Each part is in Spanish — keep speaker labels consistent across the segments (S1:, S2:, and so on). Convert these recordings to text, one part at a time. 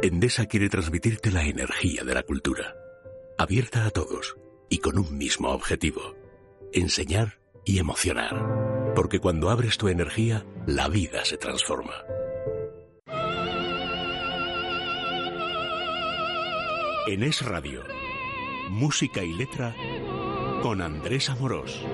S1: Endesa quiere transmitirte la energía de la cultura, abierta a todos y con un mismo objetivo, enseñar y emocionar. Porque cuando abres tu energía, la vida se transforma. En Es Radio, música y letra con Andrés Amorós.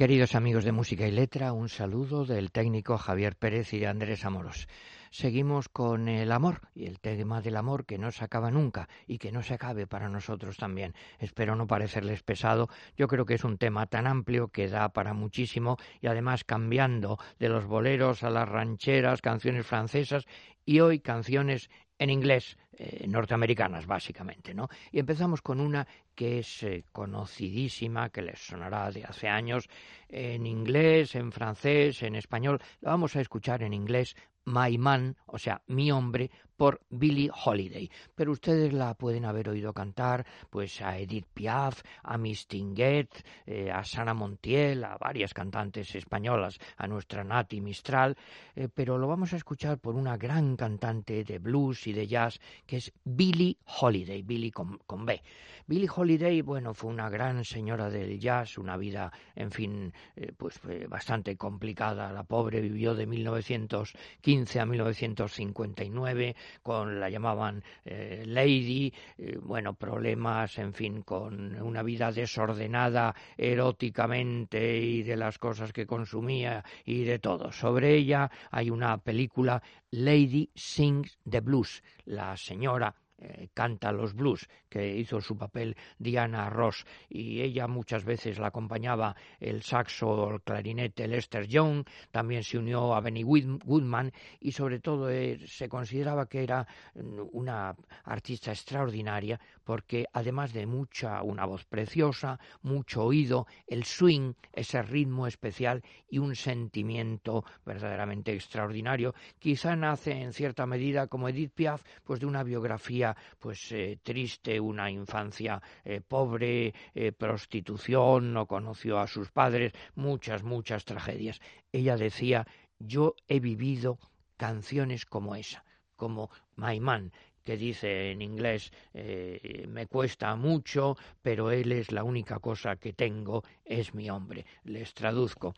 S2: Queridos amigos de Música y Letra, un saludo del técnico Javier Pérez y Andrés Amoros. Seguimos con el amor y el tema del amor que no se acaba nunca y que no se acabe para nosotros también. Espero no parecerles pesado. Yo creo que es un tema tan amplio que da para muchísimo y además cambiando de los boleros a las rancheras, canciones francesas y hoy canciones en inglés, eh, norteamericanas básicamente, ¿no? Y empezamos con una que es eh, conocidísima, que les sonará de hace años, en inglés, en francés, en español. La vamos a escuchar en inglés, My Man, o sea, mi hombre, por Billie Holiday. Pero ustedes la pueden haber oído cantar pues a Edith Piaf, a Miss Tinguet, eh, a Sana Montiel, a varias cantantes españolas, a nuestra Nati Mistral, eh, pero lo vamos a escuchar por una gran cantante de blues y de jazz que es Billie Holiday, Billie con, con B. Billie Holiday, bueno, fue una gran señora del jazz, una vida, en fin, eh, pues bastante complicada. La pobre vivió de 1915 a 1959 con la llamaban eh, Lady, eh, bueno, problemas, en fin, con una vida desordenada eróticamente y de las cosas que consumía y de todo. Sobre ella hay una película Lady Sings the Blues, la señora eh, canta los blues, que hizo su papel Diana Ross, y ella muchas veces la acompañaba el saxo el clarinete Lester Young, también se unió a Benny Goodman, y sobre todo eh, se consideraba que era mm, una artista extraordinaria, porque además de mucha, una voz preciosa, mucho oído, el swing, ese ritmo especial y un sentimiento verdaderamente extraordinario, quizá nace en cierta medida como Edith Piaf, pues de una biografía pues eh, triste, una infancia eh, pobre, eh, prostitución, no conoció a sus padres, muchas, muchas tragedias. Ella decía, yo he vivido canciones como esa, como My Man, que dice en inglés me cuesta mucho, pero él es la única cosa que tengo, es mi hombre. Les traduzco.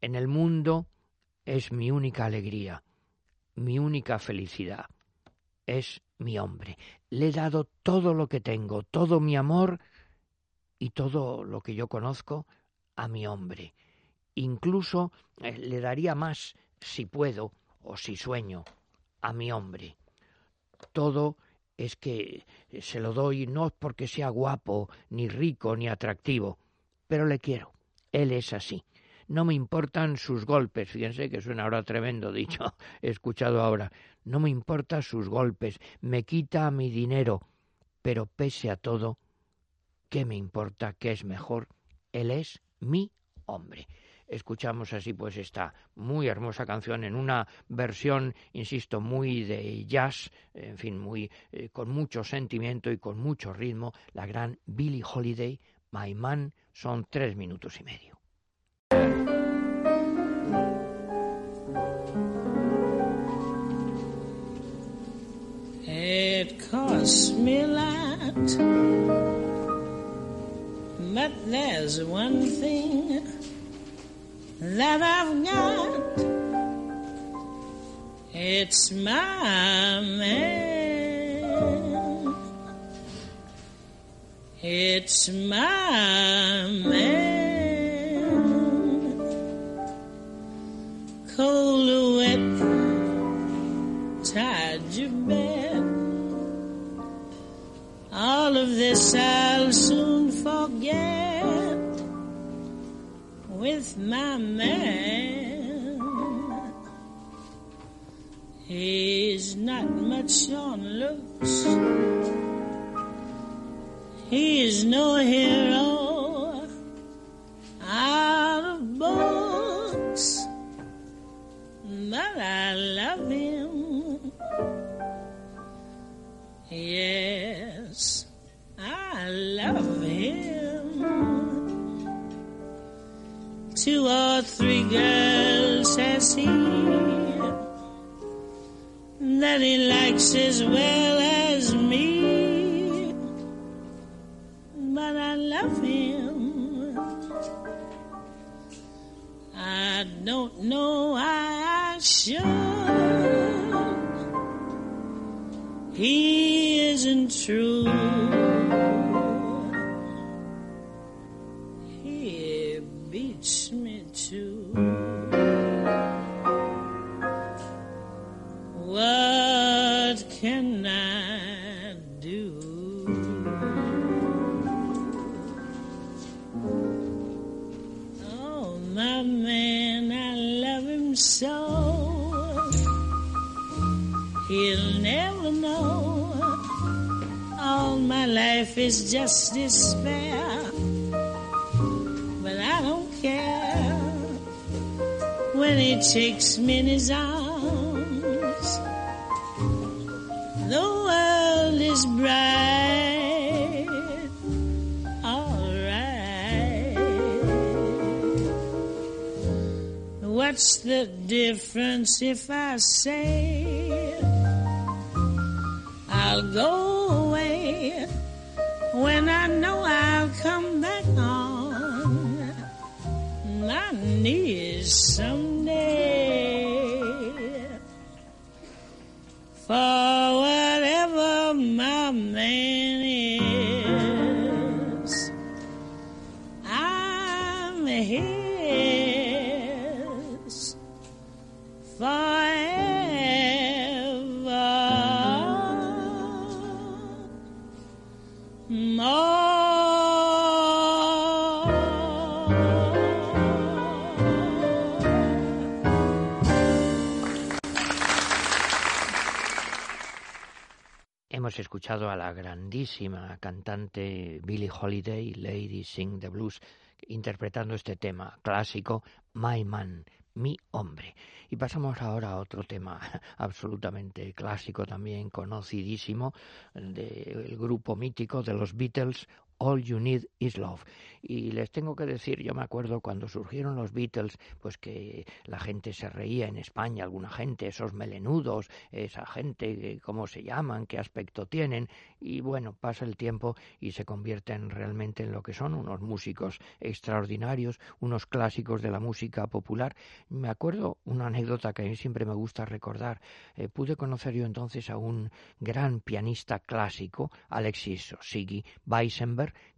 S2: En el mundo es mi única alegría, mi única felicidad es mi hombre. Le he dado todo lo que tengo, todo mi amor y todo lo que yo conozco a mi hombre. Incluso eh, le daría más, si puedo o si sueño, a mi hombre. Todo es que se lo doy no porque sea guapo, ni rico, ni atractivo, pero le quiero. Él es así. No me importan sus golpes, fíjense que suena ahora tremendo dicho, he escuchado ahora. No me importan sus golpes, me quita mi dinero, pero pese a todo, ¿qué me importa? ¿Qué es mejor? Él es mi hombre escuchamos así pues esta muy hermosa canción en una versión, insisto, muy de jazz, en fin, muy eh, con mucho sentimiento y con mucho ritmo, la gran Billie Holiday, My Man, son tres minutos y medio.
S3: That I've got. It's my man. It's my man. cold wet tied your bed. All of this I'll is my man. He's not much on looks. He is no hero. Two or three girls has he that he likes as well as me. But I love him. I don't know why I should. He isn't true. Is just despair. But I don't care when he takes me in his arms. The world is bright, alright. What's the difference if I say I'll go away when I know I'll come back on my knees someday? For whatever my man
S2: escuchado a la grandísima cantante Billie Holiday, Lady Sing the Blues, interpretando este tema clásico, My Man, mi hombre. Y pasamos ahora a otro tema absolutamente clásico también, conocidísimo, del grupo mítico de los Beatles, All You Need Is Love. Y les tengo que decir, yo me acuerdo cuando surgieron los Beatles, pues que la gente se reía en España, alguna gente, esos melenudos, esa gente, cómo se llaman, qué aspecto tienen, y bueno, pasa el tiempo y se convierten realmente en lo que son unos músicos extraordinarios, unos clásicos de la música popular. Me acuerdo una anécdota que a mí siempre me gusta recordar. Eh, pude conocer yo entonces a un gran pianista clásico, Alexis Siggy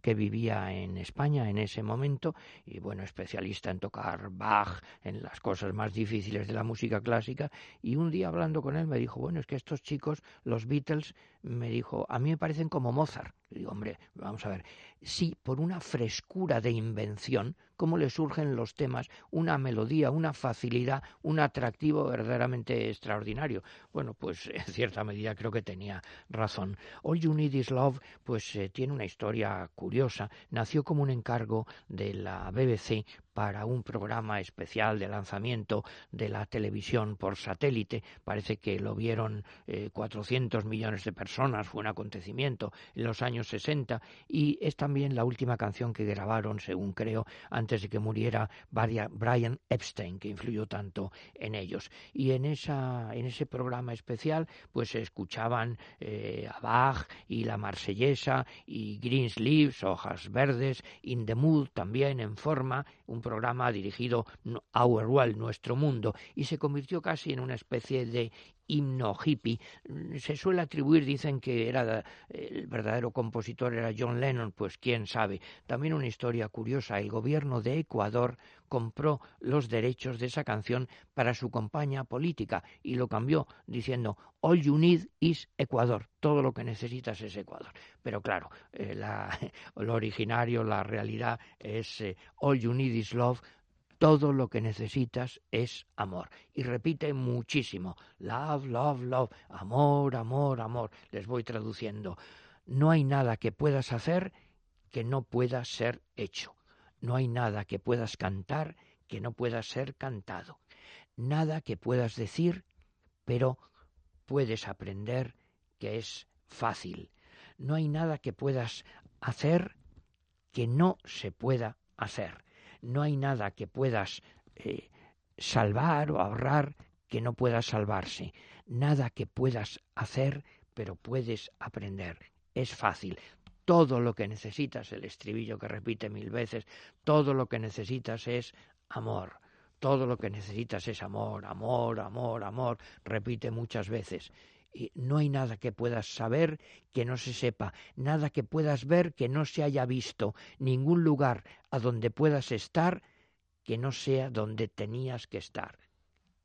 S2: Que vivía en España en ese momento y bueno, especialista en tocar Bach, en las cosas más difíciles de la música clásica y un día hablando con él me dijo, bueno, es que estos chicos, los Beatles, me dijo, a mí me parecen como Mozart. Le digo, hombre, vamos a ver, sí, por una frescura de invención, cómo le surgen los temas, una melodía, una facilidad, un atractivo verdaderamente extraordinario. Bueno, pues en cierta medida creo que tenía razón. All You Need Is Love, pues eh, tiene una historia curiosa. Nació como un encargo de la BBC para un programa especial de lanzamiento de la televisión por satélite. Parece que lo vieron eh, 400 millones de personas, fue un acontecimiento en los años 60 y es también la última canción que grabaron, según creo, antes de que muriera Brian Epstein, que influyó tanto en ellos. Y en, esa, en ese programa especial, pues se escuchaban eh, a Bach y la Marsellesa y Greensleeves, Hojas Verdes, In the Mood también en forma, un programa dirigido a Our World, nuestro mundo, y se convirtió casi en una especie de himno hippie. Se suele atribuir, dicen que era el verdadero compositor era John Lennon, pues quién sabe. También una historia curiosa, el gobierno de Ecuador compró los derechos de esa canción para su campaña política y lo cambió diciendo All you need is Ecuador, todo lo que necesitas es Ecuador. Pero claro, eh, la, lo originario, la realidad es eh, All you need is love todo lo que necesitas es amor. Y repite muchísimo, love, love, love, amor, amor, amor. Les voy traduciendo. No hay nada que puedas hacer que no pueda ser hecho. No hay nada que puedas cantar que no pueda ser cantado. Nada que puedas decir, pero puedes aprender que es fácil. No hay nada que puedas hacer que no se pueda hacer no hay nada que puedas eh, salvar o ahorrar que no pueda salvarse, nada que puedas hacer, pero puedes aprender. Es fácil. Todo lo que necesitas, el estribillo que repite mil veces, todo lo que necesitas es amor. Todo lo que necesitas es amor, amor, amor, amor, repite muchas veces. Y no hay nada que puedas saber que no se sepa, nada que puedas ver que no se haya visto, ningún lugar a donde puedas estar que no sea donde tenías que estar.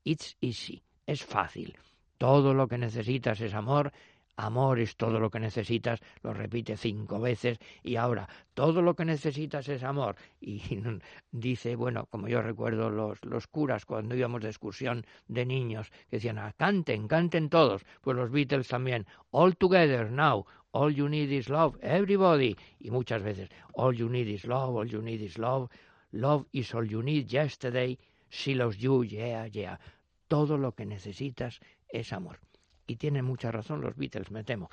S2: It's easy, es fácil. Todo lo que necesitas es amor Amor es todo lo que necesitas, lo repite cinco veces y ahora todo lo que necesitas es amor. Y dice, bueno, como yo recuerdo los, los curas cuando íbamos de excursión de niños, que decían, ah, canten, canten todos. Pues los Beatles también, all together now, all you need is love, everybody. Y muchas veces, all you need is love, all you need is love, love is all you need yesterday, she loves you, yeah, yeah. Todo lo que necesitas es amor. Y tienen mucha razón los Beatles, me temo.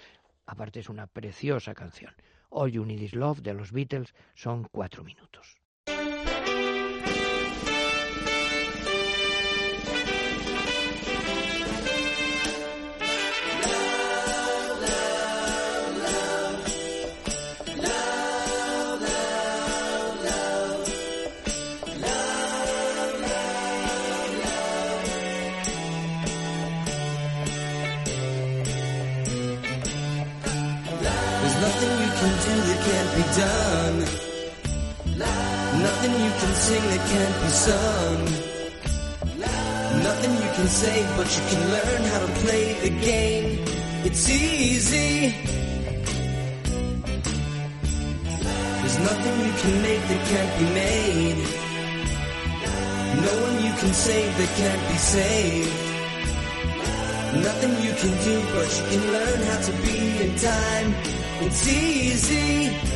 S2: Aparte es una preciosa canción. All You Need Is Love de los Beatles son cuatro minutos.
S4: Sing that can't be sung. Nothing you can say, but you can learn how to play the game. It's easy. There's nothing you can make that can't be made. No one you can save that can't be saved. Nothing you can do, but you can learn how to be in time. It's easy.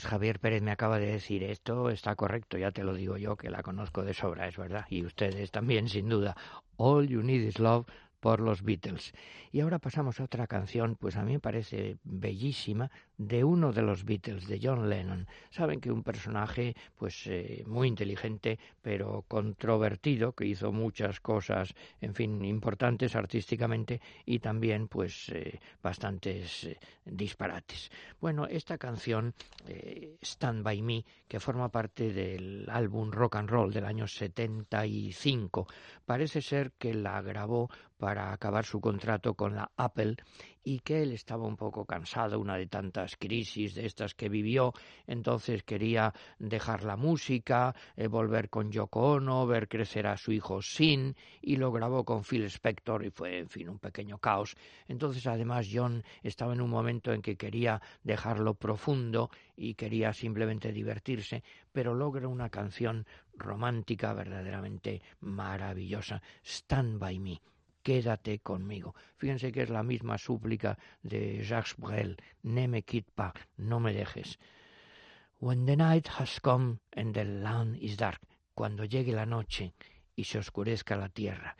S2: Pues Javier Pérez me acaba de decir, esto está correcto, ya te lo digo yo, que la conozco de sobra, es verdad, y ustedes también, sin duda. All You Need Is Love por los Beatles. Y ahora pasamos a otra canción, pues a mí me parece bellísima, de uno de los Beatles, de John Lennon. Saben que un personaje, pues eh, muy inteligente, pero controvertido, que hizo muchas cosas, en fin, importantes artísticamente y también, pues, eh, bastantes eh, disparates. Bueno, esta canción, Stand By Me, que forma parte del álbum Rock and Roll del año 75, parece ser que la grabó para acabar su contrato con la Apple y que él estaba un poco cansado, una de tantas crisis de estas que vivió, entonces quería dejar la música, eh, volver con Yoko Ono, ver crecer a su hijo Sin, y lo grabó con Phil Spector y fue, en fin, un pequeño caos. Entonces, además, John estaba en un momento en que quería dejarlo profundo y quería simplemente divertirse, pero logra una canción romántica verdaderamente maravillosa, Stand By Me quédate conmigo. Fíjense que es la misma súplica de Jacques Brel, ne me quitte pas, no me dejes. When the night has come and the land is dark, cuando llegue la noche y se oscurezca la tierra,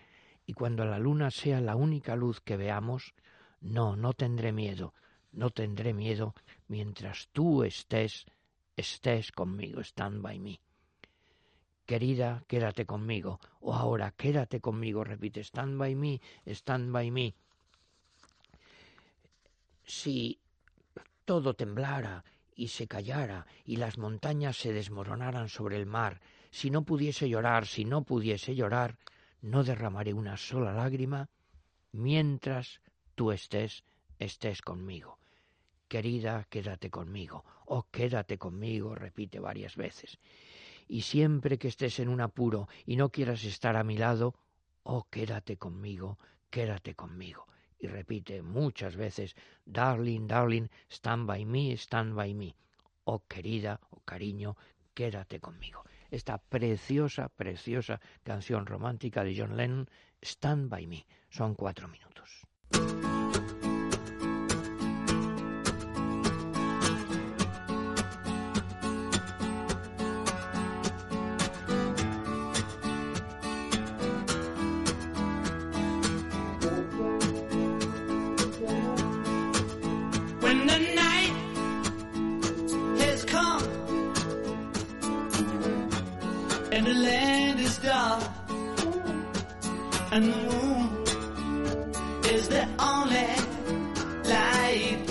S2: y cuando la luna sea la única luz que veamos, no, no tendré miedo, no tendré miedo mientras tú estés, estés conmigo, stand by me querida, quédate conmigo, o ahora, quédate conmigo, repite, stand by me, stand by me. Si todo temblara y se callara y las montañas se desmoronaran sobre el mar, si no pudiese llorar, si no pudiese llorar, no derramaré una sola lágrima mientras tú estés, estés conmigo. Querida, quédate conmigo, o quédate conmigo, repite varias veces y siempre que estés en un apuro y no quieras estar a mi lado, oh, quédate conmigo, quédate conmigo. Y repite muchas veces, darling, darling, stand by me, stand by me. Oh, querida, oh, cariño, quédate conmigo. Esta preciosa, preciosa canción romántica de John Lennon, Stand by me. Son cuatro minutos. and the moon is the only light.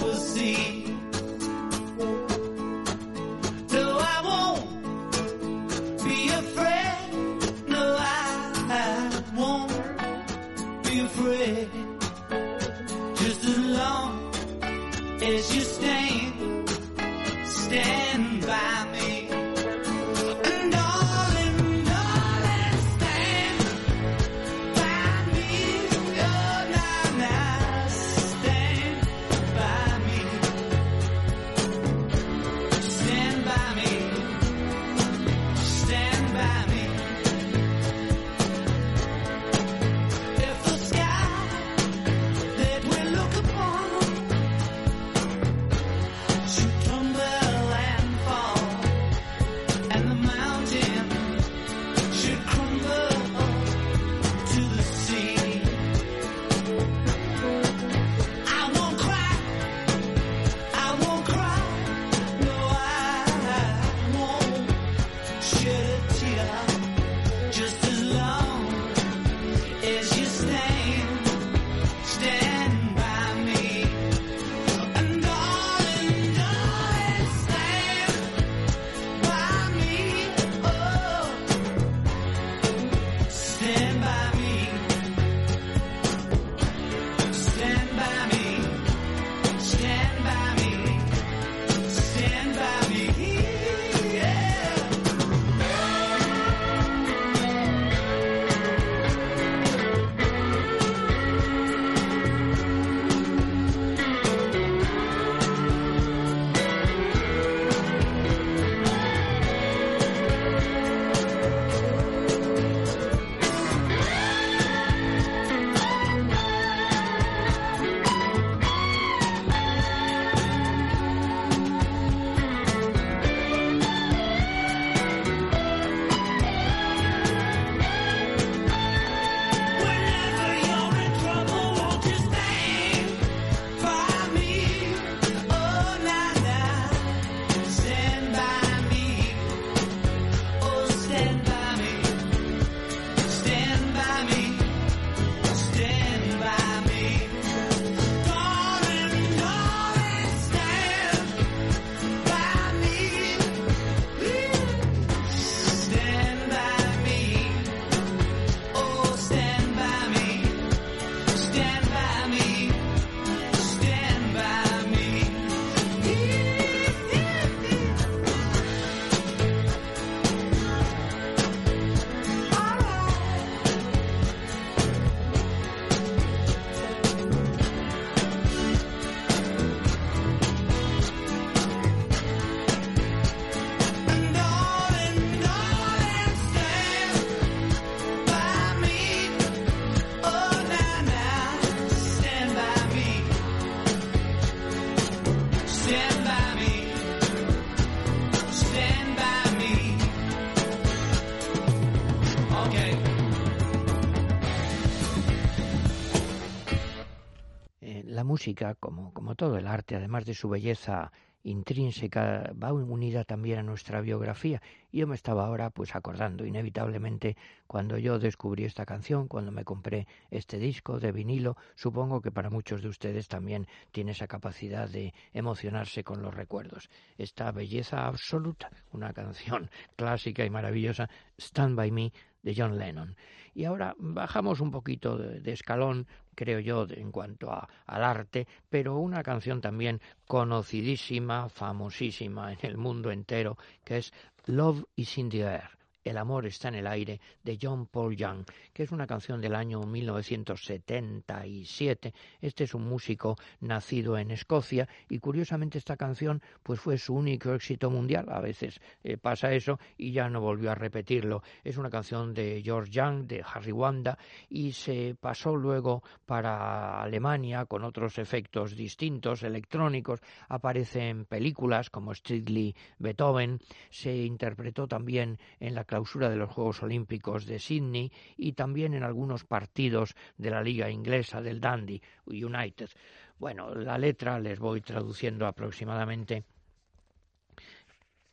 S2: Música, como, como todo el arte, además de su belleza intrínseca va unida también a nuestra biografía. Y yo me estaba ahora pues acordando inevitablemente cuando yo descubrí esta canción, cuando me compré este disco de vinilo, supongo que para muchos de ustedes también tiene esa capacidad de emocionarse con los recuerdos. Esta belleza absoluta, una canción clásica y maravillosa, Stand by Me de John Lennon. Y ahora bajamos un poquito de, escalón, creo yo, en cuanto a, al arte, pero una canción también conocidísima, famosísima en el mundo entero, que es Love is in the Air. El amor está en el aire de John Paul Young, que es una canción del año 1977. Este es un músico nacido en Escocia y curiosamente esta canción pues fue su único éxito mundial. A veces eh, pasa eso y ya no volvió a repetirlo. Es una canción de George Young, de Harry Wanda y se pasó luego para Alemania con otros efectos distintos, electrónicos. Aparece en películas como Strictly Beethoven. Se interpretó también en la clausura de los Juegos Olímpicos de Sydney y también en algunos partidos de la liga inglesa del Dundee United. Bueno, la letra les voy traduciendo aproximadamente.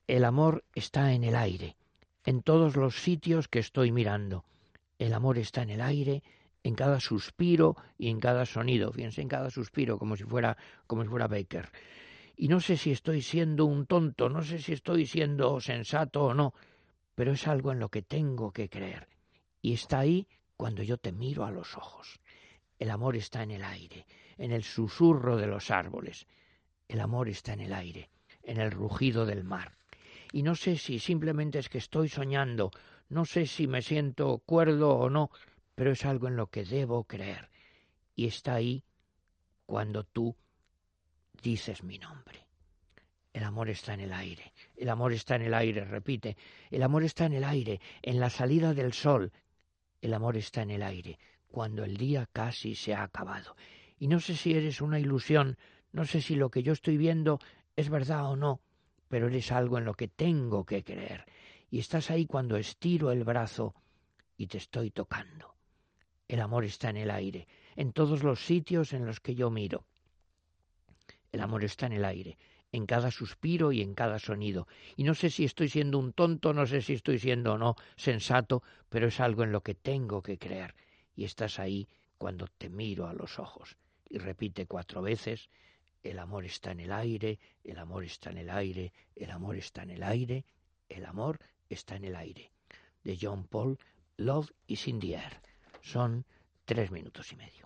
S2: El amor está en el aire, en todos los sitios que estoy mirando. El amor está en el aire, en cada suspiro y en cada sonido. Fíjense, en cada suspiro, como si fuera, como si fuera Baker. Y no sé si estoy siendo un tonto, no sé si estoy siendo sensato o no, pero es algo en lo que tengo que creer. Y está ahí cuando yo te miro a los ojos. El amor está en el aire, en el susurro de los árboles. El amor está en el aire, en el rugido del mar. Y no sé si simplemente es que estoy soñando, no sé si me siento cuerdo o no, pero es algo en lo que debo creer. Y está ahí cuando tú dices mi nombre. El amor está en el aire, el amor está en el aire, repite, el amor está en el aire, en la salida del sol, el amor está en el aire, cuando el día casi se ha acabado. Y no sé si eres una ilusión, no sé si lo que yo estoy viendo es verdad o no, pero eres algo en lo que tengo que creer. Y estás ahí cuando estiro el brazo y te estoy tocando. El amor está en el aire, en todos los sitios en los que yo miro. El amor está en el aire, en cada suspiro y en cada sonido. Y no sé si estoy siendo un tonto, no sé si estoy siendo o no sensato, pero es algo en lo que tengo que creer. Y estás ahí cuando te miro a los ojos. Y repite cuatro veces, el amor está en el aire, el amor está en el aire, el amor está en el aire, el amor está en el aire. De John Paul, Love is in the air. Son tres minutos y medio.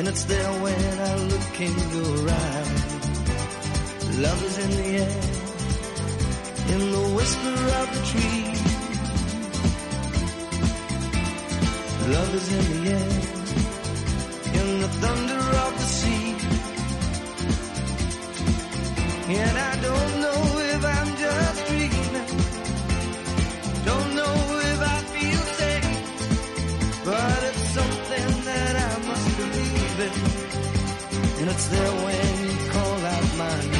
S4: and it's there when I look in your eyes. Love is in the air, in the whisper of the tree. Love is in the air, in the thunder It's there when you call out my name.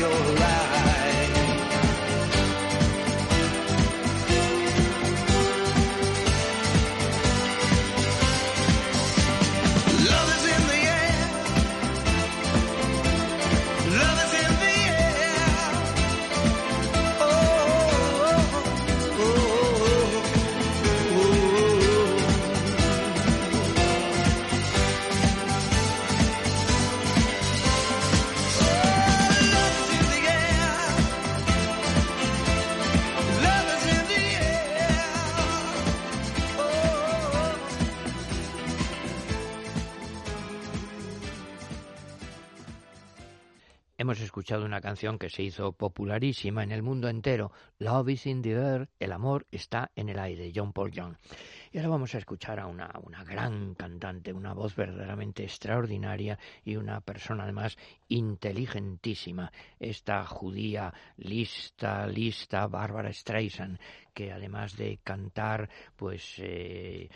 S2: escuchado una canción que se hizo popularísima en el mundo entero, Love is in the air, el amor está en el aire, John Paul Young. Y ahora vamos a escuchar a una, una gran cantante, una voz verdaderamente extraordinaria y una persona además inteligentísima, esta judía lista, lista, Bárbara Streisand, que además de cantar, pues eh,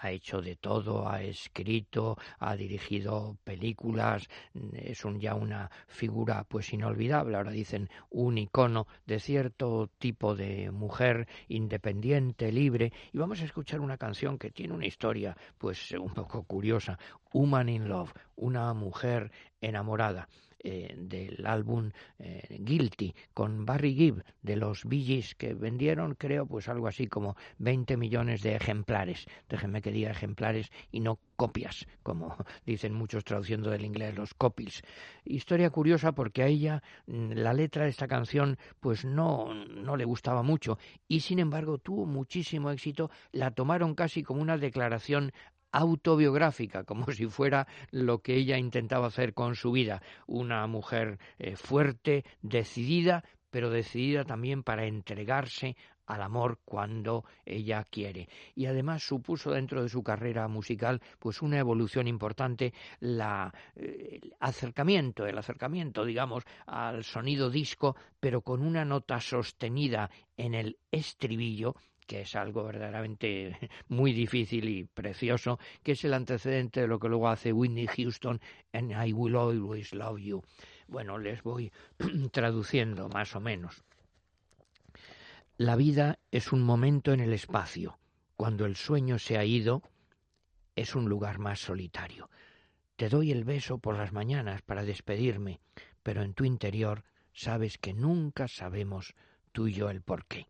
S2: ha hecho de todo, ha escrito, ha dirigido películas, es un, ya una figura pues inolvidable. Ahora dicen un icono de cierto tipo de mujer independiente, libre. Y vamos a escuchar una canción que tiene una historia pues un poco curiosa, Woman in Love, una mujer enamorada eh, del álbum eh, Guilty con Barry Gibb de los Bee Gees que vendieron creo pues algo así como 20 millones de ejemplares. Déjenme que diga ejemplares y no copias como dicen muchos traduciendo del inglés los copies. Historia curiosa porque a ella mm, la letra de esta canción pues no no le gustaba mucho y sin embargo tuvo muchísimo éxito. La tomaron casi como una declaración autobiográfica, como si fuera lo que ella intentaba hacer con su vida, una mujer eh, fuerte, decidida, pero decidida también para entregarse al amor cuando ella quiere. Y además supuso dentro de su carrera musical pues una evolución importante la eh, acercamiento, el acercamiento, digamos, al sonido disco, pero con una nota sostenida en el estribillo que es algo verdaderamente muy difícil y precioso, que es el antecedente de lo que luego hace Whitney Houston en I Will Always Love You. Bueno, les voy traduciendo más o menos. La vida es un momento en el espacio. Cuando el sueño se ha ido, es un lugar más solitario. Te doy el beso por las mañanas para despedirme, pero en tu interior sabes que nunca sabemos tú y yo el porqué.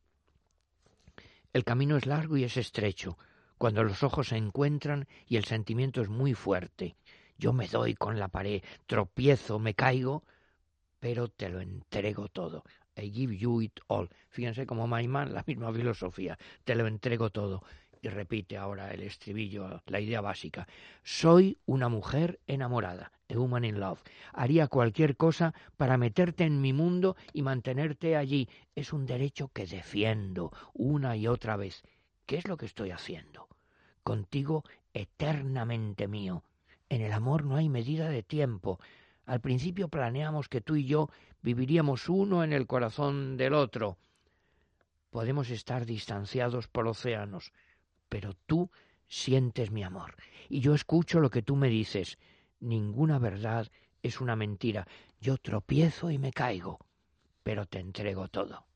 S2: El camino es largo y es estrecho. Cuando los ojos se encuentran y el sentimiento es muy fuerte. Yo me doy con la pared, tropiezo, me caigo, pero te lo entrego todo. I give you it all. Fíjense como Maimán, la misma filosofía. Te lo entrego todo. Y repite ahora el estribillo, la idea básica. Soy una mujer enamorada, a woman in love. Haría cualquier cosa para meterte en mi mundo y mantenerte allí. Es un derecho que defiendo una y otra vez. ¿Qué es lo que estoy haciendo? Contigo eternamente mío. En el amor no hay medida de tiempo. Al principio planeamos que tú y yo viviríamos uno en el corazón del otro. Podemos estar distanciados por océanos, pero tú sientes mi amor y yo escucho lo que tú me dices. Ninguna verdad es una mentira. Yo tropiezo y me caigo, pero te entrego todo.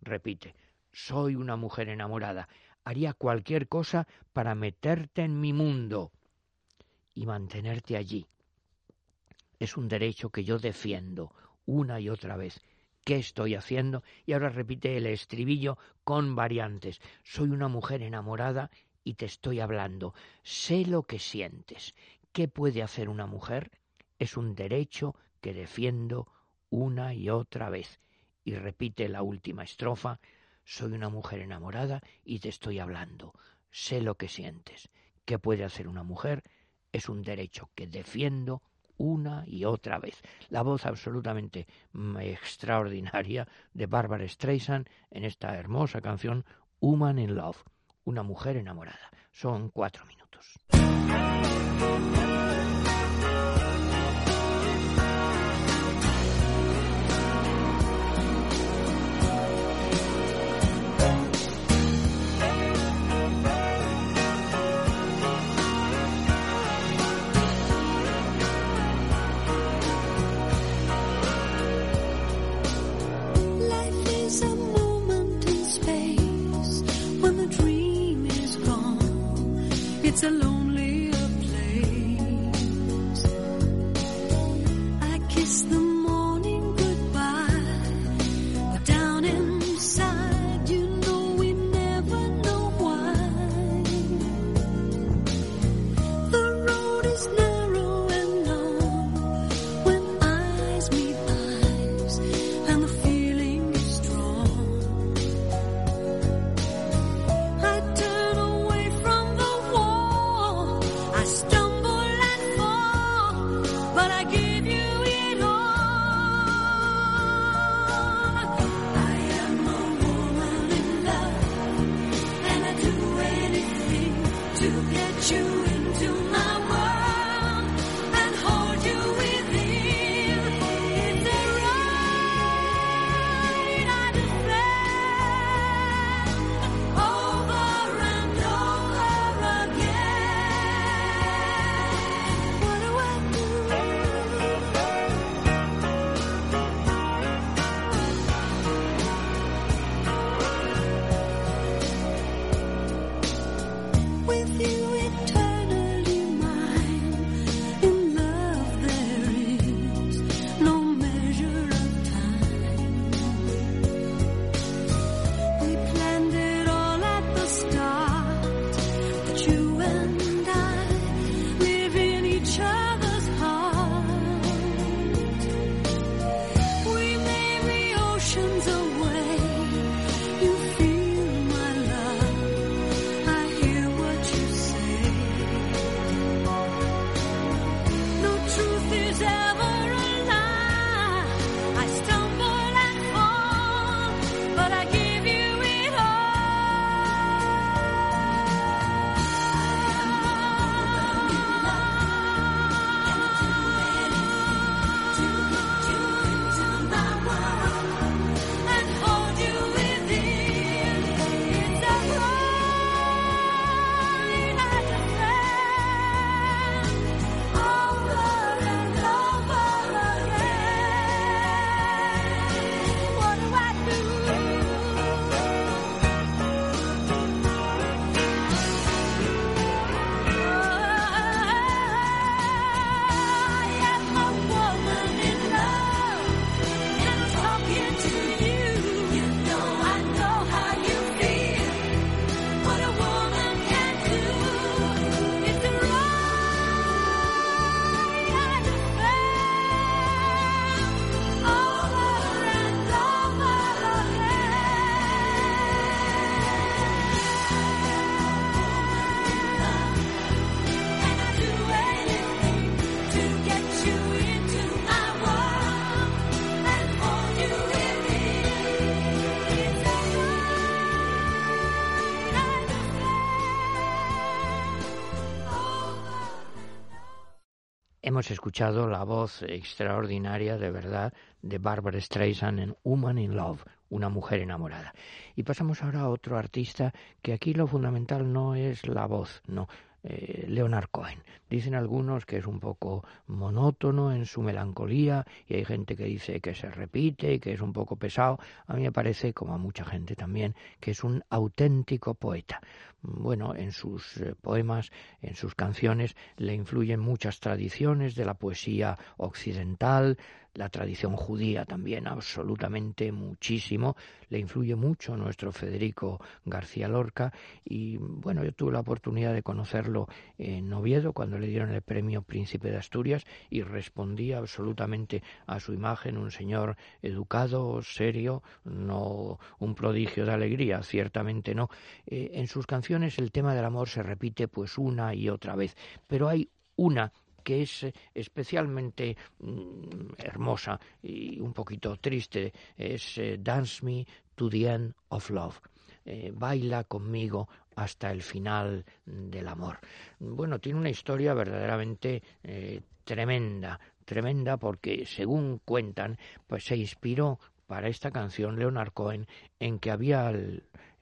S2: Repite, soy una mujer enamorada. Haría cualquier cosa para meterte en mi mundo y mantenerte allí. Es un derecho que yo defiendo una y otra vez. ¿Qué estoy haciendo? Y ahora repite el estribillo con variantes. Soy una mujer enamorada y te estoy hablando. Sé lo que sientes. ¿Qué puede hacer una mujer? Es un derecho que defiendo una y otra vez. Y repite la última estrofa. Soy una mujer enamorada y te estoy hablando. Sé lo que sientes. ¿Qué puede hacer una mujer? Es un derecho que defiendo
S5: una y otra vez. La voz absolutamente mm, extraordinaria de Barbara Streisand en esta hermosa canción Woman in Love, una mujer enamorada. Son cuatro minutos. Hemos escuchado la voz extraordinaria, de verdad, de Barbara Streisand en Woman in Love, una mujer enamorada. Y pasamos ahora a otro artista que aquí lo fundamental no es la voz, no. Eh, Leonard Cohen. Dicen algunos que es un poco monótono en su melancolía y hay gente que dice que se repite y que es un poco pesado. A mí me parece, como a mucha gente también, que es un auténtico poeta. Bueno, en sus eh, poemas, en sus canciones, le influyen muchas tradiciones de la poesía occidental, la tradición judía también absolutamente muchísimo, le influye mucho nuestro Federico García Lorca y bueno, yo tuve la oportunidad de conocerlo en Oviedo cuando le dieron el premio Príncipe de Asturias y respondía absolutamente a su imagen, un señor educado, serio, no un prodigio de alegría, ciertamente no. Eh, en sus canciones el tema del amor se repite pues una y otra vez, pero hay una
S2: que es eh, especialmente mm, hermosa y un poquito triste es eh, Dance Me to the End of Love. Eh, baila conmigo hasta el final del amor. Bueno, tiene una historia verdaderamente tremenda, tremenda porque según cuentan, pues se inspiró para esta canción Leonard Cohen en que había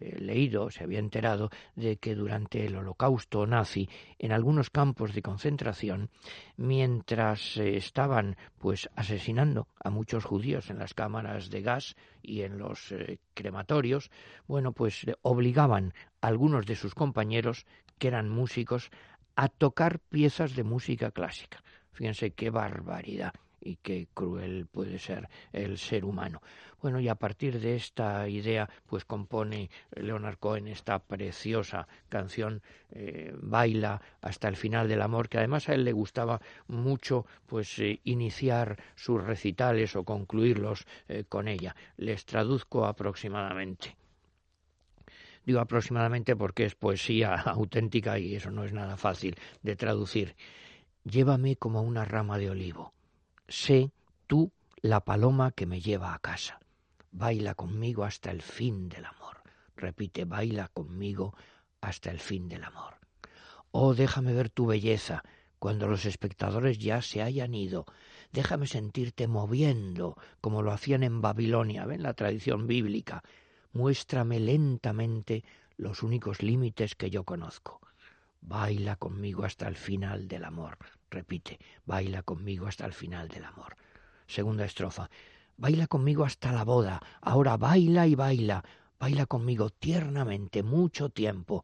S2: eh, leído, se había enterado de que durante el holocausto nazi en algunos campos de concentración, mientras eh, estaban pues asesinando a muchos judíos en las cámaras de gas y en los eh, crematorios, bueno, pues obligaban a algunos de sus compañeros que eran músicos a tocar piezas de música clásica. Fíjense qué barbaridad y qué cruel puede ser el ser humano. Bueno, y a partir de esta idea, pues compone Leonard Cohen esta preciosa canción eh, Baila hasta el final del amor, que además a él le gustaba mucho pues eh, iniciar sus recitales o concluirlos eh, con ella. Les traduzco aproximadamente. Digo aproximadamente porque es poesía auténtica y eso no es nada fácil de traducir. Llévame como una rama de olivo sé tú la paloma que me lleva a casa. Baila conmigo hasta el fin del amor. Repite, baila conmigo hasta el fin del amor. Oh, déjame ver tu belleza cuando los espectadores ya se hayan ido. Déjame sentirte moviendo como lo hacían en Babilonia, ven la tradición bíblica. Muéstrame lentamente los únicos límites que yo conozco. Baila conmigo hasta el final del amor. Repite, baila conmigo hasta el final del amor. Segunda estrofa. Baila conmigo hasta la boda. Ahora baila y baila. Baila conmigo tiernamente mucho tiempo.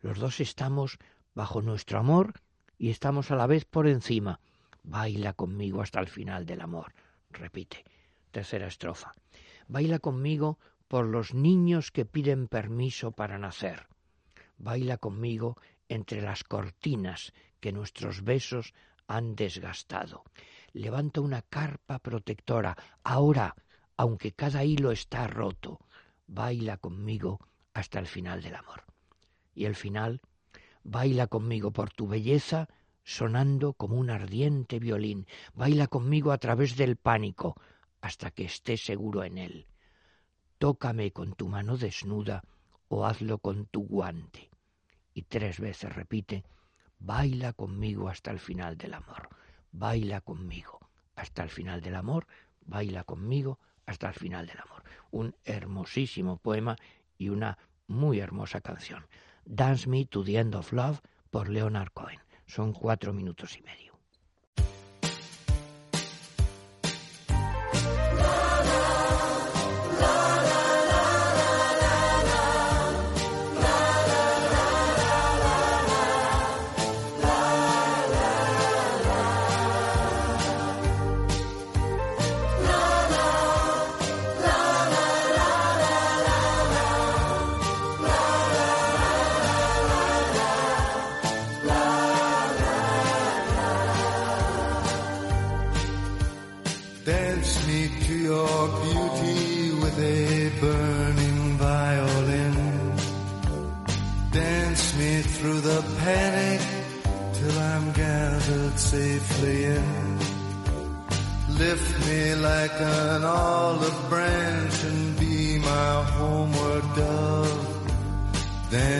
S2: Los dos estamos bajo nuestro amor y estamos a la vez por encima. Baila conmigo hasta el final del amor. Repite. Tercera estrofa. Baila conmigo por los niños que piden permiso para nacer. Baila conmigo entre las cortinas que nuestros besos han desgastado. Levanta una carpa protectora. Ahora, aunque cada hilo está roto, baila conmigo hasta el final del amor. Y el final, baila conmigo por tu belleza, sonando como un ardiente violín. Baila conmigo a través del pánico, hasta que esté seguro en él. Tócame con tu mano desnuda o hazlo con tu guante. Y tres veces repite, baila conmigo hasta el final del amor, baila conmigo hasta el final del amor, baila conmigo hasta el final del amor. Un hermosísimo poema y una muy hermosa canción. Dance Me to the End of Love por Leonard Cohen. Son cuatro minutos y medio.
S6: An olive branch and be my homeward dove. Dance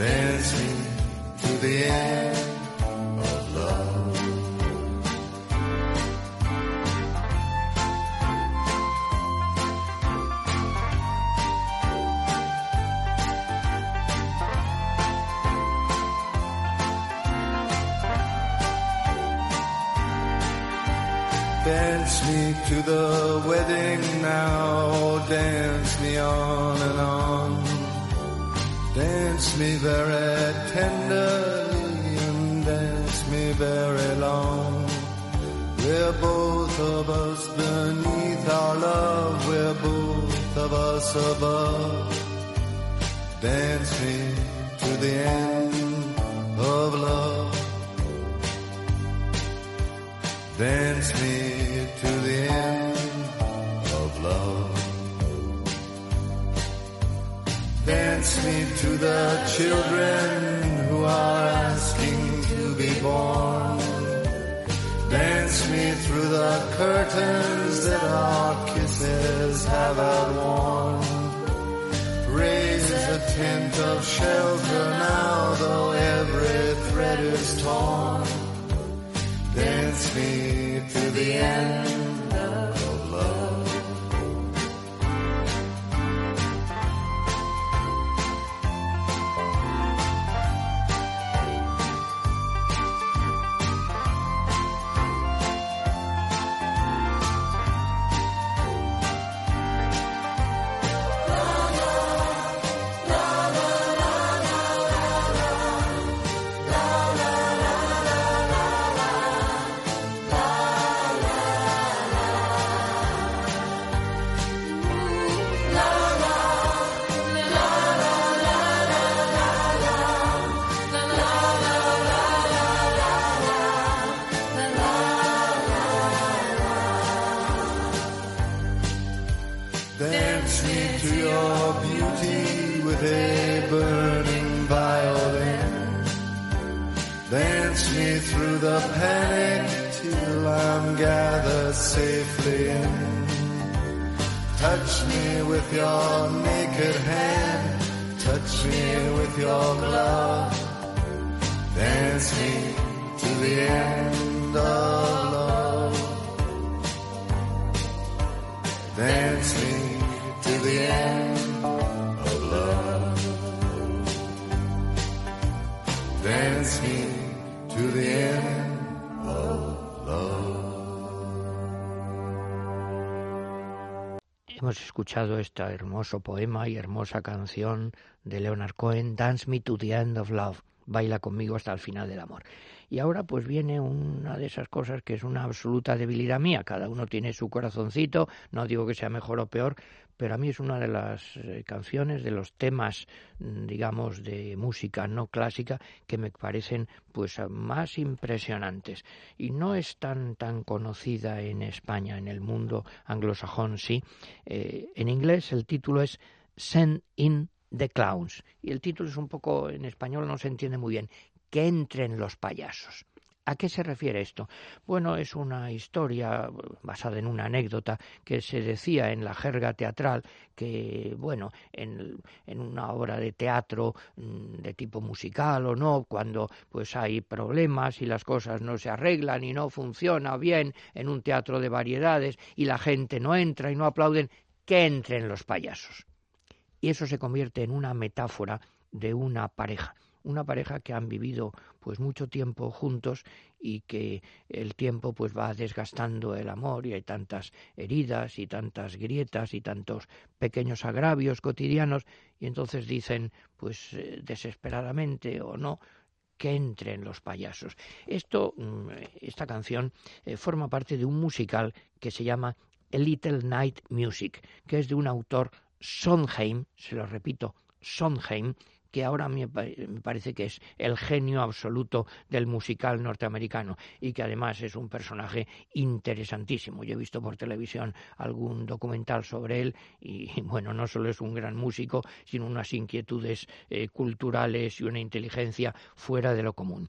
S6: Me to the end me very tenderly and dance me very long. We're both of us beneath our love, we're both of us above. Dance me to the end
S2: escuchado este hermoso poema y hermosa canción de Leonard Cohen, Dance Me to the End of Love, baila conmigo hasta el final del amor. Y ahora pues viene una de esas cosas que es una absoluta debilidad mía, cada uno tiene su corazoncito, no digo que sea mejor o peor, pero a mí es una de las eh, canciones, de los temas, mm, digamos, de música no clásica que me parecen pues más impresionantes. Y no es tan tan conocida en España, en el mundo anglosajón, sí. Eh, en inglés el título es Send in the Clowns. Y el título es un poco, en español no se entiende muy bien, que entren los payasos. ¿A qué se refiere esto? Bueno, es una historia eh, basada en una anécdota que se decía en la jerga teatral que, bueno, en, en una obra de teatro mm, de tipo musical o no, cuando pues hay problemas y las cosas no se arreglan y no funciona bien en un teatro de variedades y la gente no entra y no aplauden, que entren los payasos. Y eso se convierte en una metáfora de una pareja una pareja que han vivido pues mucho tiempo juntos y que el tiempo pues va desgastando el amor y hay tantas heridas y tantas grietas y tantos pequeños agravios cotidianos y entonces dicen pues eh, desesperadamente o no que entren los payasos. Esto, mm, esta canción eh, forma parte de un musical que se llama Little Night Music, que es de un autor Sondheim, se lo repito, Sondheim, que ahora me, pa- me parece que es el genio absoluto del musical norteamericano y que además es un personaje interesantísimo. Yo he visto por televisión algún documental sobre él y bueno, no solo es un gran músico, sino unas inquietudes eh, culturales y una inteligencia fuera de lo común.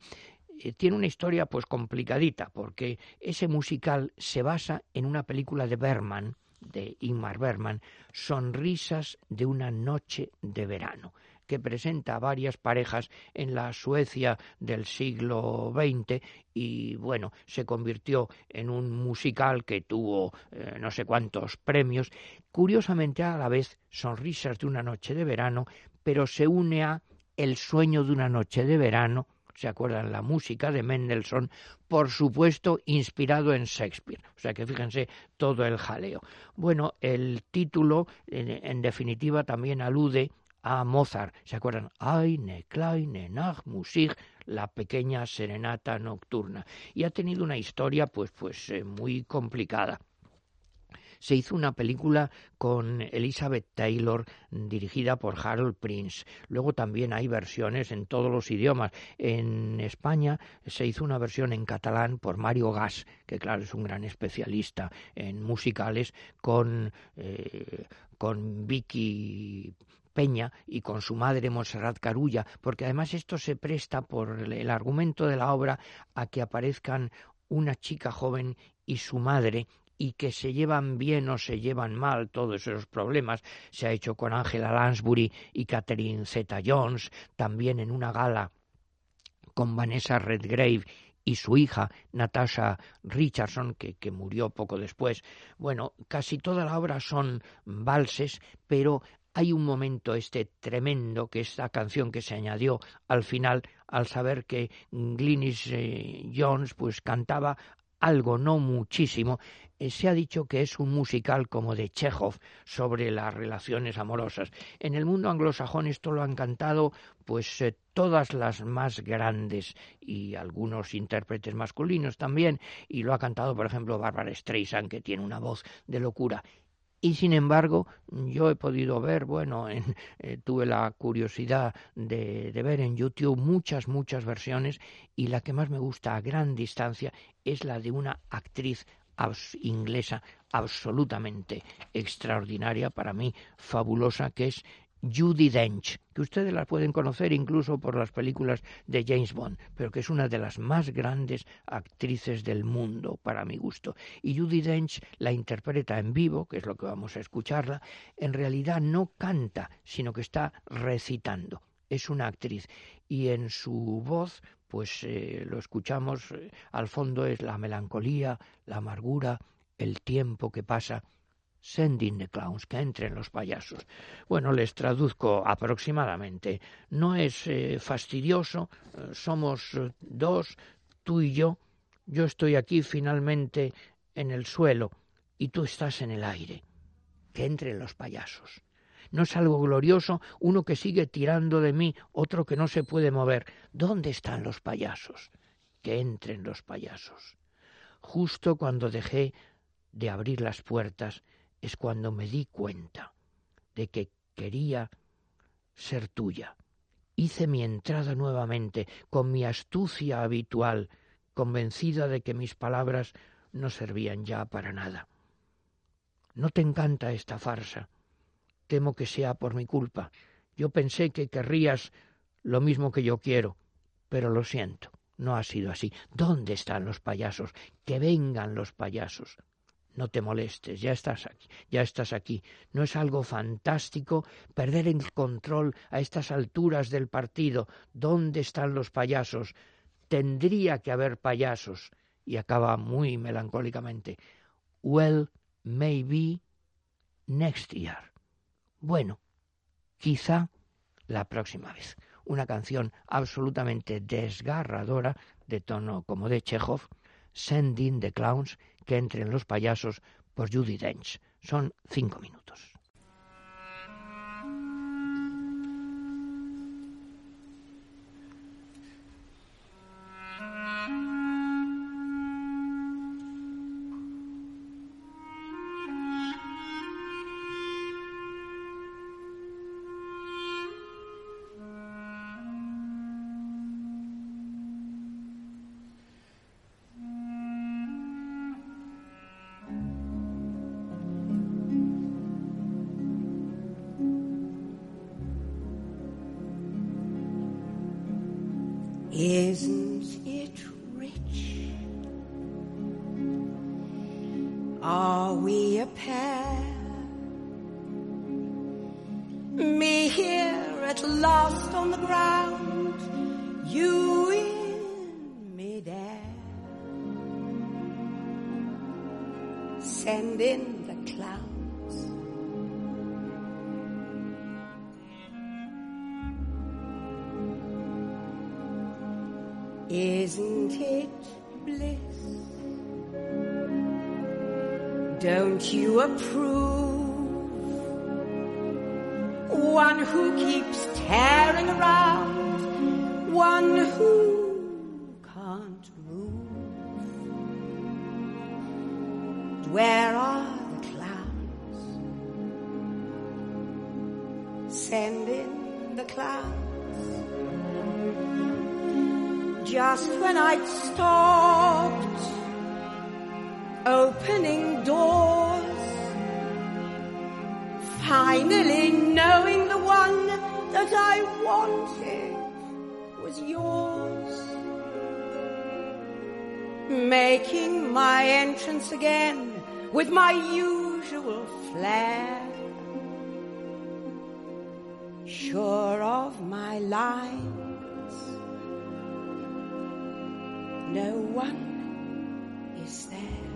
S2: Eh, tiene una historia pues complicadita porque ese musical se basa en una película de Berman, de Ingmar Berman, Sonrisas de una noche de verano que presenta varias parejas en la Suecia del siglo XX y bueno, se convirtió en un musical que tuvo eh, no sé cuántos premios, curiosamente a la vez Sonrisas de una noche de verano, pero se une a El sueño de una noche de verano ¿Se acuerdan? La música de Mendelssohn, por supuesto, inspirado en Shakespeare. O sea que fíjense todo el jaleo. Bueno, el título, en definitiva, también alude a Mozart. ¿Se acuerdan? Eine kleine Nachtmusik, la pequeña serenata nocturna. Y ha tenido una historia, pues, pues, eh, muy complicada se hizo una película con Elizabeth Taylor dirigida por Harold Prince. Luego también hay versiones en todos los idiomas. En España se hizo una versión en catalán por Mario Gas, que claro es un gran especialista en musicales, con, eh, con Vicky Peña y con su madre Montserrat Carulla, porque además esto se presta por el argumento de la obra a que aparezcan una chica joven y su madre y que se llevan bien o se llevan mal, todos esos problemas. Se ha hecho con Angela Lansbury y Catherine Zeta Jones, también en una gala con Vanessa Redgrave y su hija Natasha Richardson, que, que, murió poco después. Bueno, casi toda la obra son valses, pero hay un momento este tremendo, que es la canción que se añadió al final, al saber que Glynis eh, Jones pues cantaba algo, no muchísimo, eh, se ha dicho que es un musical como de Chekhov sobre las relaciones amorosas. En el mundo anglosajón esto lo han cantado pues eh, todas las más grandes y algunos intérpretes masculinos también y lo ha cantado por ejemplo Barbara Streisand que tiene una voz de locura y sin embargo yo he podido ver, bueno, en, eh, tuve la curiosidad de, de, ver en YouTube muchas, muchas versiones y la que más me gusta a gran distancia es la de una actriz inglesa absolutamente extraordinaria, para mí fabulosa, que es Judy Dench, que ustedes la pueden conocer incluso por las películas de James Bond, pero que es una de las más grandes actrices del mundo, para mi gusto. Y Judy Dench la interpreta en vivo, que es lo que vamos a escucharla, en realidad no canta, sino que está recitando. Es una actriz y en su voz, pues eh, lo escuchamos, eh, al fondo es la melancolía, la amargura, el tiempo que pasa Sending the clowns, que entren los payasos. Bueno, les traduzco aproximadamente. No es eh, fastidioso, eh, somos eh, dos, tú y yo. Yo estoy aquí finalmente en el suelo y tú estás en el aire. Que entren los payasos. No es algo glorioso uno que sigue tirando de mí, otro que no se puede mover. ¿Dónde están los payasos? Que entren los payasos. Justo cuando dejé de abrir las puertas, es cuando me di cuenta de que quería ser tuya. Hice mi entrada nuevamente con mi astucia habitual, convencida de que mis palabras no servían ya para nada. No te encanta esta farsa. Temo que sea por mi culpa. Yo pensé que querrías lo mismo que yo quiero, pero lo siento, no ha sido así. ¿Dónde están los payasos? Que vengan los payasos no te molestes, ya estás aquí, ya estás aquí. No es algo fantástico perder el control a estas alturas del partido. ¿Dónde están los payasos? Tendría que haber payasos. Y acaba muy melancólicamente. Well, maybe next year. Bueno, quizá la próxima vez. Una canción absolutamente desgarradora, de tono como de Chekhov, Sending the Clowns, que entren los payasos por Judy Dench. Son cinco minutos.
S7: Finally knowing the one that I wanted was yours. Making my entrance again with my usual flair. Sure of my lines, no one is there.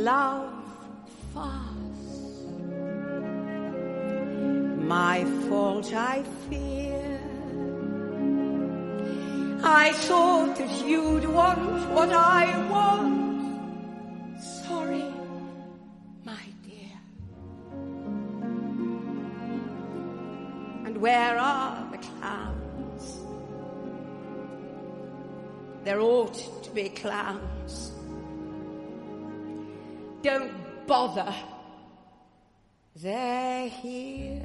S7: Love fast? My fault, I fear. I thought that you'd want what I want. Sorry, my dear. And where are the clowns? There ought to be clowns. Don't bother. They're here.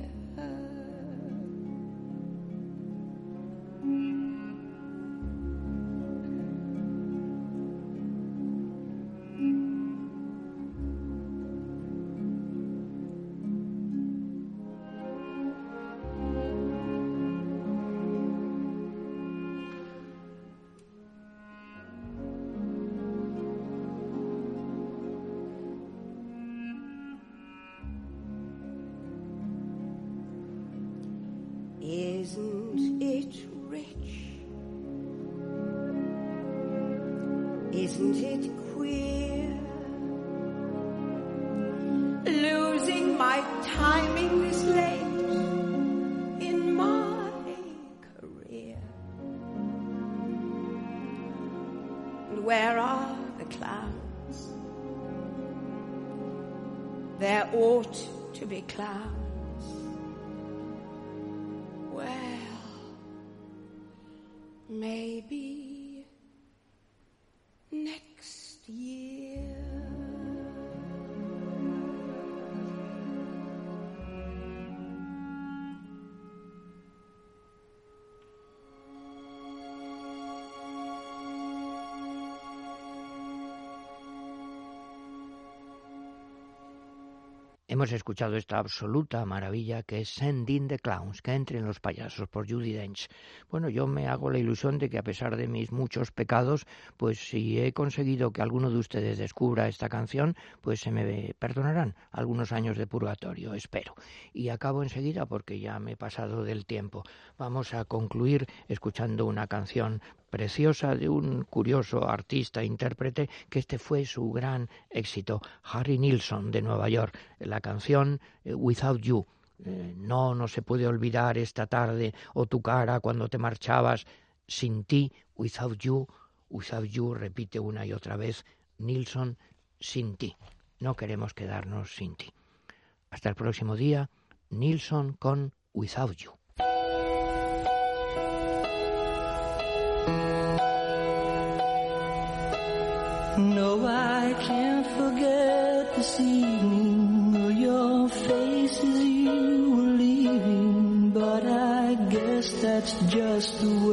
S7: Isn't it rich? Isn't it queer? Losing my timing this late in my career. And where are the clowns? There ought to be clowns.
S2: Escuchado esta absoluta maravilla que es Send in the Clowns, que entren los payasos por Judy Dench. Bueno, yo me hago la ilusión de que a pesar de mis muchos pecados, pues si he conseguido que alguno de ustedes descubra esta canción, pues se me perdonarán algunos años de purgatorio, espero. Y acabo enseguida porque ya me he pasado del tiempo. Vamos a concluir escuchando una canción preciosa de un curioso artista intérprete que este fue su gran éxito, Harry Nilsson de Nueva York. La canción eh, Without You. Eh, no, no se puede olvidar esta tarde o tu cara cuando te marchabas. Sin ti, without you, without you, repite una y otra vez Nilsson, sin ti. No queremos quedarnos sin ti. Hasta el próximo día, Nilsson con Without You.
S4: No, I can't forget this evening or your faces you were leaving. But I guess that's just the way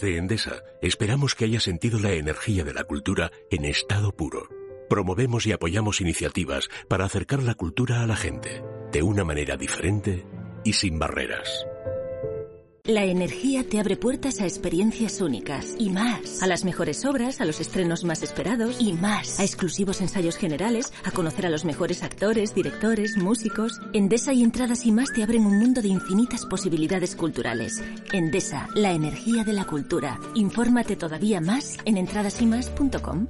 S1: Desde Endesa esperamos que haya sentido la energía de la cultura en estado puro. Promovemos y apoyamos iniciativas para acercar la cultura a la gente, de una manera diferente y sin barreras.
S8: La energía te abre puertas a experiencias únicas y más. A las mejores obras, a los estrenos más esperados y más. A exclusivos ensayos generales, a conocer a los mejores actores, directores, músicos. Endesa y entradas y más te abren un mundo de infinitas posibilidades culturales. Endesa, la energía de la cultura. Infórmate todavía más en entradasymas.com.